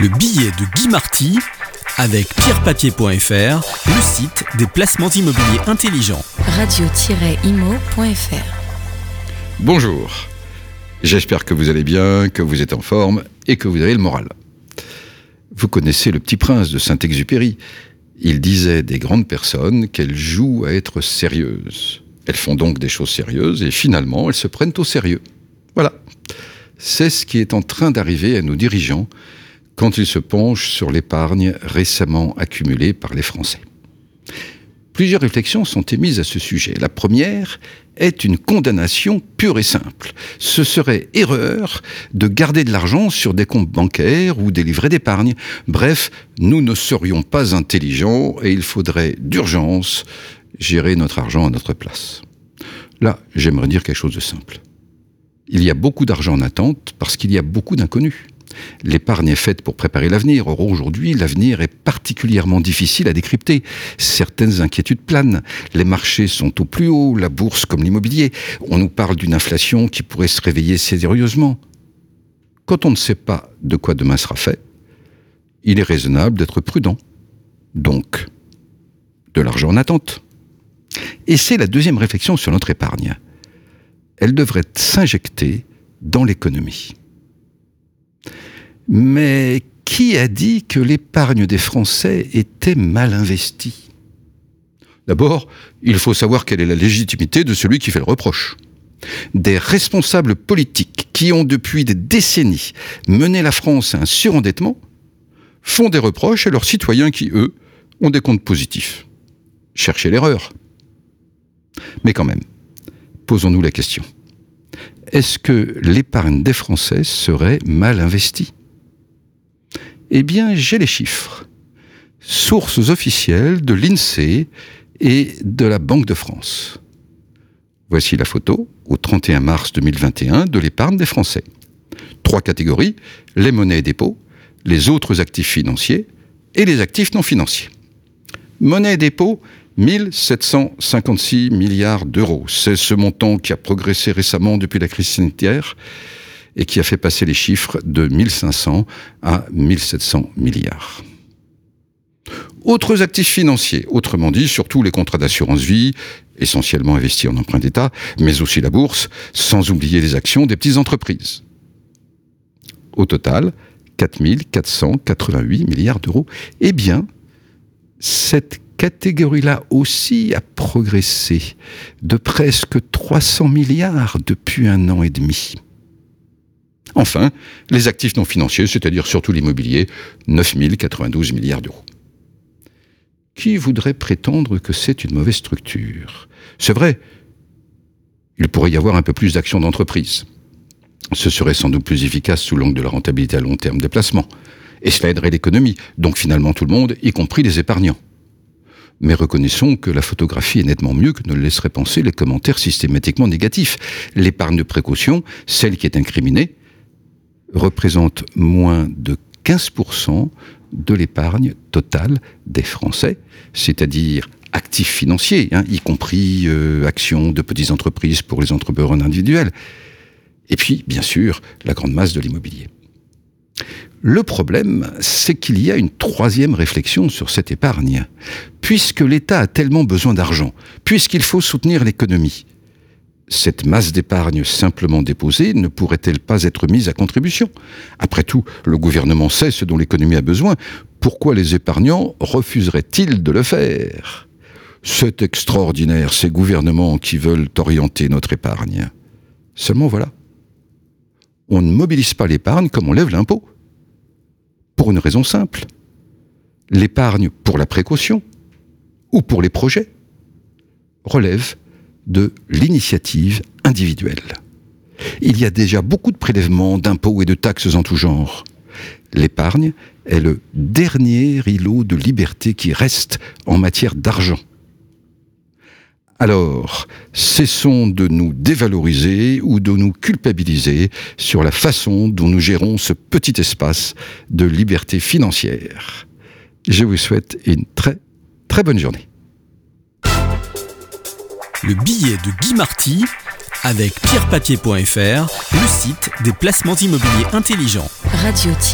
Le billet de Guy Marty avec pierrepapier.fr, le site des placements immobiliers intelligents. Radio-imo.fr Bonjour. J'espère que vous allez bien, que vous êtes en forme et que vous avez le moral. Vous connaissez le petit prince de Saint-Exupéry. Il disait des grandes personnes qu'elles jouent à être sérieuses. Elles font donc des choses sérieuses et finalement elles se prennent au sérieux. Voilà. C'est ce qui est en train d'arriver à nos dirigeants quand ils se penchent sur l'épargne récemment accumulée par les Français. Plusieurs réflexions sont émises à ce sujet. La première est une condamnation pure et simple. Ce serait erreur de garder de l'argent sur des comptes bancaires ou des livrets d'épargne. Bref, nous ne serions pas intelligents et il faudrait d'urgence gérer notre argent à notre place. Là, j'aimerais dire quelque chose de simple. Il y a beaucoup d'argent en attente parce qu'il y a beaucoup d'inconnus. L'épargne est faite pour préparer l'avenir. Or, aujourd'hui, l'avenir est particulièrement difficile à décrypter. Certaines inquiétudes planent. Les marchés sont au plus haut, la bourse comme l'immobilier. On nous parle d'une inflation qui pourrait se réveiller sérieusement. Quand on ne sait pas de quoi demain sera fait, il est raisonnable d'être prudent. Donc, de l'argent en attente. Et c'est la deuxième réflexion sur notre épargne. Elle devrait s'injecter dans l'économie. Mais qui a dit que l'épargne des Français était mal investie? D'abord, il faut savoir quelle est la légitimité de celui qui fait le reproche. Des responsables politiques qui ont depuis des décennies mené la France à un surendettement font des reproches à leurs citoyens qui, eux, ont des comptes positifs. Cherchez l'erreur. Mais quand même, posons-nous la question. Est-ce que l'épargne des Français serait mal investie? Eh bien, j'ai les chiffres. Sources officielles de l'INSEE et de la Banque de France. Voici la photo, au 31 mars 2021, de l'épargne des Français. Trois catégories, les monnaies et dépôts, les autres actifs financiers et les actifs non financiers. Monnaie et dépôts, 1756 milliards d'euros. C'est ce montant qui a progressé récemment depuis la crise sanitaire et qui a fait passer les chiffres de 1500 à 1700 milliards. Autres actifs financiers, autrement dit, surtout les contrats d'assurance vie, essentiellement investis en emprunt d'État, mais aussi la bourse, sans oublier les actions des petites entreprises. Au total, 4488 milliards d'euros. Eh bien, cette catégorie-là aussi a progressé de presque 300 milliards depuis un an et demi. Enfin, les actifs non financiers, c'est-à-dire surtout l'immobilier, 9 092 milliards d'euros. Qui voudrait prétendre que c'est une mauvaise structure? C'est vrai, il pourrait y avoir un peu plus d'actions d'entreprise. Ce serait sans doute plus efficace sous l'angle de la rentabilité à long terme des placements. Et cela aiderait l'économie, donc finalement tout le monde, y compris les épargnants. Mais reconnaissons que la photographie est nettement mieux que ne le laisseraient penser les commentaires systématiquement négatifs. L'épargne de précaution, celle qui est incriminée, représente moins de 15% de l'épargne totale des Français, c'est-à-dire actifs financiers, hein, y compris euh, actions de petites entreprises pour les entrepreneurs individuels. Et puis, bien sûr, la grande masse de l'immobilier. Le problème, c'est qu'il y a une troisième réflexion sur cette épargne. Puisque l'État a tellement besoin d'argent, puisqu'il faut soutenir l'économie, cette masse d'épargne simplement déposée ne pourrait-elle pas être mise à contribution? Après tout, le gouvernement sait ce dont l'économie a besoin. Pourquoi les épargnants refuseraient-ils de le faire? C'est extraordinaire, ces gouvernements qui veulent orienter notre épargne. Seulement voilà. On ne mobilise pas l'épargne comme on lève l'impôt. Pour une raison simple. L'épargne pour la précaution ou pour les projets relève de l'initiative individuelle. Il y a déjà beaucoup de prélèvements, d'impôts et de taxes en tout genre. L'épargne est le dernier îlot de liberté qui reste en matière d'argent. Alors, cessons de nous dévaloriser ou de nous culpabiliser sur la façon dont nous gérons ce petit espace de liberté financière. Je vous souhaite une très très bonne journée le billet de Guy Marty avec pierrepapier.fr, le site des placements immobiliers intelligents. radio-imo.fr